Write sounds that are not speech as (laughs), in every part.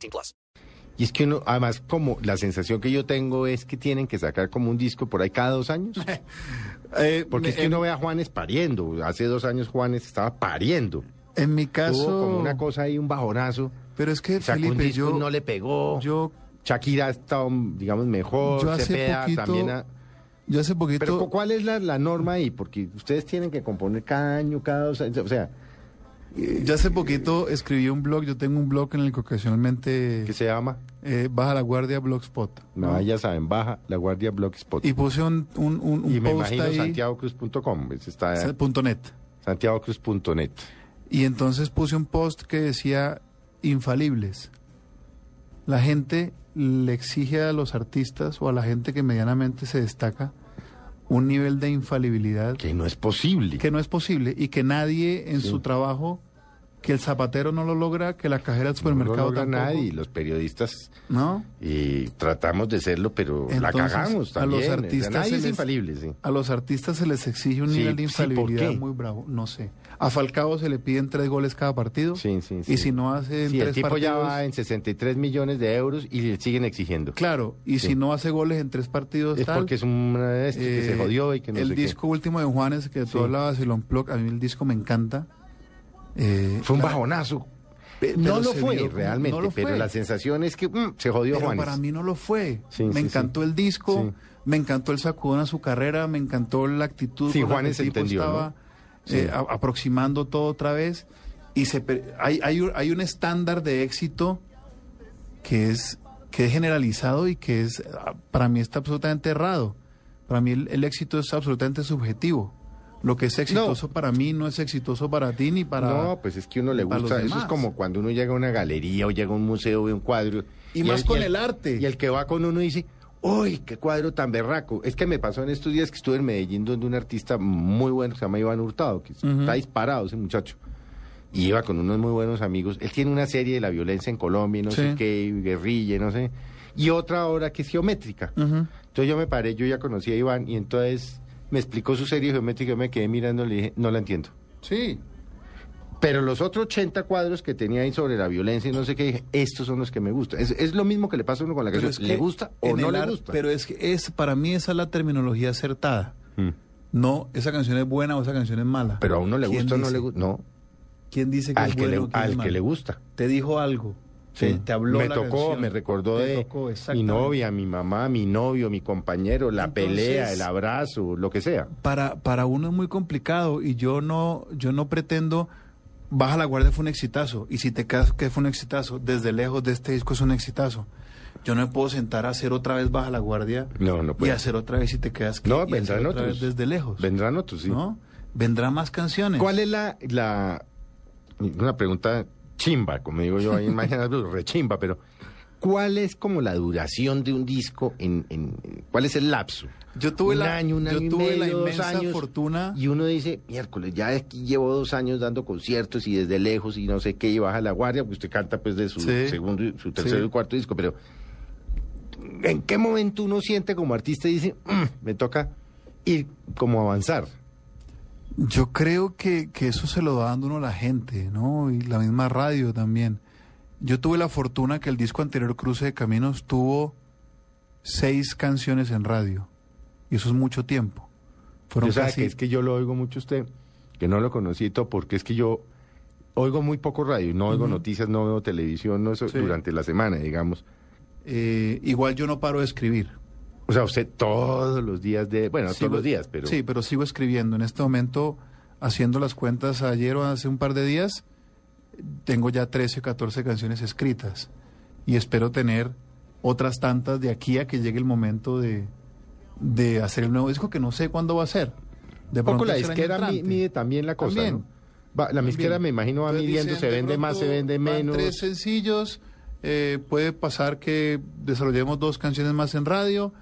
18 plus. Y es que uno, además, como la sensación que yo tengo es que tienen que sacar como un disco por ahí cada dos años. (laughs) Eh, Porque es que en, uno ve a Juanes pariendo. Hace dos años Juanes estaba pariendo. en mi caso, Tuvo como una cosa ahí, un bajonazo. pero es que Sacó un Felipe, disco yo, no le pegó. yo, Shakira ha estado, digamos, mejor. yo hace Cepeda poquito, también ha- yo hace poquito, Pero ¿cu- ¿cuál es la, la norma ahí? Porque ustedes tienen que componer cada año, cada dos años. O sea, yo hace poquito escribí un blog, yo tengo un blog en el que ocasionalmente ¿qué se llama? eh, baja la guardia blogspot. No, ¿no? ya saben, baja la guardia blogspot. Y puse un, un, un, un Y me post imagino ahí, santiagocruz.com. Está punto net. santiagocruz.net. Y entonces puse un post que decía infalibles. La gente le exige a los artistas o a la gente que medianamente se destaca un nivel de infalibilidad Que no es posible. que no es posible y que nadie en Sí. su trabajo, que el zapatero no lo logra, que la cajera del no supermercado lo logra tampoco, nadie. y Los periodistas ¿no? y tratamos de serlo, pero la Entonces, cagamos a los también. O sea, artistas nadie es les- infalible, sí. A los artistas se les exige un Sí, nivel de sí, ¿por infalibilidad qué? muy bravo, no sé. A Falcao se le piden tres goles cada partido Sí, sí, sí. y si no hace en Sí, el tres tipo ya partidos, va en 63 millones de euros y le siguen exigiendo. claro, y Sí. si no hace goles en tres partidos Es tal, porque es un este que se eh, jodió y que no el sé qué. disco último de Juanes que tú Sí. hablabas, el Unplugged, a mí el disco me encanta. Eh, Fue un bajonazo. No lo fue realmente, no lo pero fue. la sensación es que mm, se jodió Pero Juanes. para mí no lo fue. Sí, me sí, encantó sí. el disco, me encantó el sacudón a su carrera, me encantó la actitud Sí, con la Juanes que el tipo entendió, estaba eh, a- aproximando todo otra vez. Y se hay, hay, un- hay un estándar de éxito que es, que es generalizado y que es ah, para mí está absolutamente errado. Para mí el, el éxito es absolutamente subjetivo. Lo que es exitoso para mí no es exitoso para ti ni para... no, pues es que uno le gusta. Eso es como cuando uno llega a una galería o llega a un museo ve un cuadro. Y más con el arte. Y el que va con uno dice, ¡Uy, qué cuadro tan berraco! Es que me pasó en estos días que estuve en Medellín donde un artista muy bueno se llama Iván Hurtado, que está disparado ese muchacho. Y iba con unos muy buenos amigos. Él tiene una serie de la violencia en Colombia, no sé qué, guerrilla, no sé. Y otra obra que es geométrica. Entonces yo me paré, yo ya conocí a Iván, y entonces me explicó su serie geométrica, yo me quedé mirando y le dije, no la entiendo. Sí. Pero los otros 80 cuadros que tenía ahí sobre la violencia y no sé qué, dije, estos son los que me gustan. Es, es lo mismo que le pasa a uno con la canción. es que ¿Le gusta o no le gusta? Pero es que es, para mí esa es la terminología acertada. Mm. No, esa canción es buena o esa canción es mala. Pero a uno le ¿Quién gusta o no le gusta. No, ¿Quién dice que al es que, bueno le, es al que le gusta. Te dijo algo. Sí. Te, habló me la tocó, canción. me recordó Te de tocó, mi novia, mi mamá, mi novio, mi compañero, la Entonces- pelea, el abrazo, lo que sea. Para, para uno es muy complicado y yo no, yo no pretendo. Baja la guardia fue un exitazo. Y si te quedas que fue un exitazo, desde lejos de este disco es un exitazo. Yo no me puedo sentar a hacer otra vez Baja la guardia No, no y hacer otra vez si te quedas que No, y hacer vendrán otra otros. vez desde lejos. Vendrán otros, sí. ¿no? Vendrán más canciones. ¿Cuál es la, la una pregunta chimba, como digo yo ahí en Mañana Blue, rechimba, pero ¿cuál es como la duración de un disco en, en cuál es el lapso? Yo tuve un la, año, un yo año y tuve la medio, dos inmensa años, fortuna. Y uno dice, miércoles, ya aquí llevo dos años dando conciertos y desde lejos y no sé qué, y baja la guardia, porque usted canta pues de su Sí. segundo, su tercero Sí. y cuarto disco, pero ¿en qué momento uno siente como artista y dice, "Mm, me toca ir como avanzar? Yo creo que, que eso se lo va dando uno a la gente, ¿no? Y la misma radio también. Yo tuve la fortuna que el disco anterior, Cruce de Caminos, tuvo seis canciones en radio. Y eso es mucho tiempo. Fueron Yo sabe casi- que es que yo lo oigo mucho usted, que no lo conocí todo, porque es que yo oigo muy poco radio, no oigo noticias, no veo televisión, no eso Sí. durante la semana, digamos. eh, igual yo no paro de escribir. O sea, usted todos los días de, bueno, no Sigo- todos los días, pero Sí, pero sigo escribiendo. En este momento, haciendo las cuentas ayer o hace un par de días, tengo ya 13 o 14 canciones escritas. Y espero tener otras tantas de aquí a que llegue el momento de, de hacer el nuevo disco, que no sé cuándo va a ser. De poco pronto la disquera mide también la cosa, También. ¿no? Va- la También. me imagino va Entonces midiendo, dicen, se de vende más, se vende menos. tres sencillos, eh, puede pasar que desarrollemos dos canciones más en radio,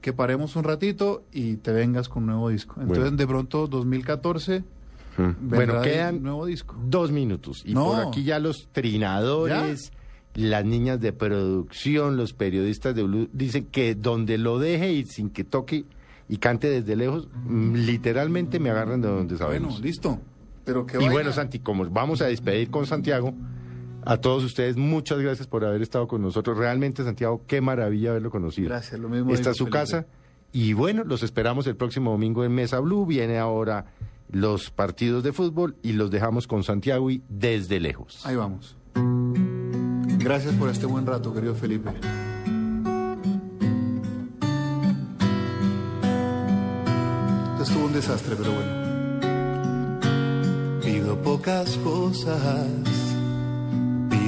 que paremos un ratito y te vengas con un nuevo disco. Entonces, Bueno. de pronto, 2014, Mm. Bueno, quedan nuevo disco. dos minutos. Y No. por aquí ya los trinadores, las niñas de producción, los periodistas de Blue dicen que donde lo deje y sin que toque y cante desde lejos, mm, literalmente me agarran de donde sabemos. Bueno, listo. Pero que y bueno, Santi, como vamos a despedir con Santiago, a todos ustedes muchas gracias por haber estado con nosotros. Realmente, Santiago, qué maravilla haberlo conocido. Gracias, lo mismo Esta es su casa. Y bueno, los esperamos el próximo domingo en Mesa Blue. Viene ahora los partidos de fútbol y los dejamos con Santiago y desde lejos. Ahí vamos. Gracias por este buen rato, querido Felipe. Esto estuvo un desastre, pero bueno. Pido pocas cosas,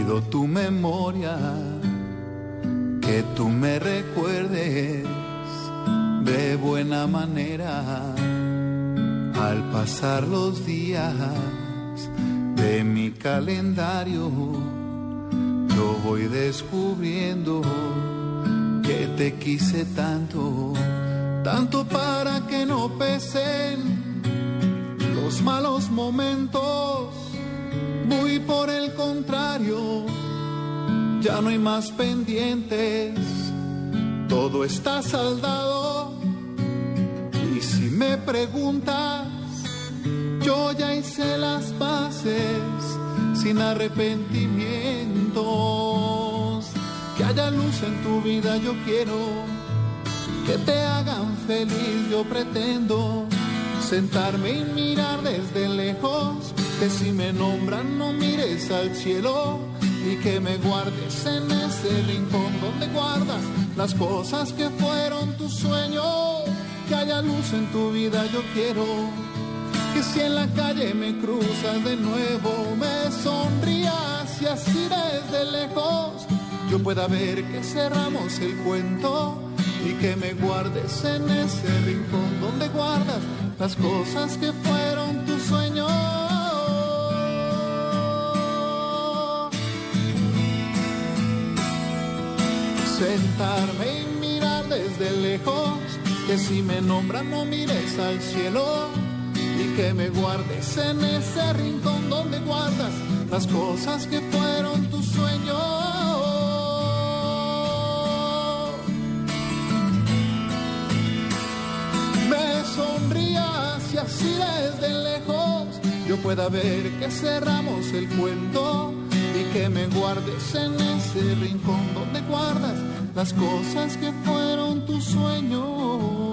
pido tu memoria, que tú me recuerdes de buena manera al pasar los días de mi calendario, yo voy descubriendo que te quise tanto, tanto para que no pesen los malos momentos. Muy por el contrario, ya no hay más pendientes, todo está saldado. Y si me preguntas, yo ya hice las paces sin arrepentimientos. Que haya luz en tu vida, yo quiero que te hagan feliz, yo pretendo sentarme y mirar desde lejos. Que si me nombran, no mires al cielo y que me guardes en ese rincón donde guardas las cosas que fueron tu sueño. Que haya luz en tu vida, yo quiero que si en la calle me cruzas de nuevo, me sonrías y así desde lejos yo pueda ver que cerramos el cuento y que me guardes en ese rincón donde guardas las cosas que fueron tu sueño. Sentarme y mirar desde lejos, que si me nombran no mires al cielo y que me guardes en ese rincón donde guardas las cosas que fueron tu sueño. Me sonrías y así desde lejos yo pueda ver que cerramos el cuento que me guardes en ese rincón donde guardas las cosas que fueron tus sueños.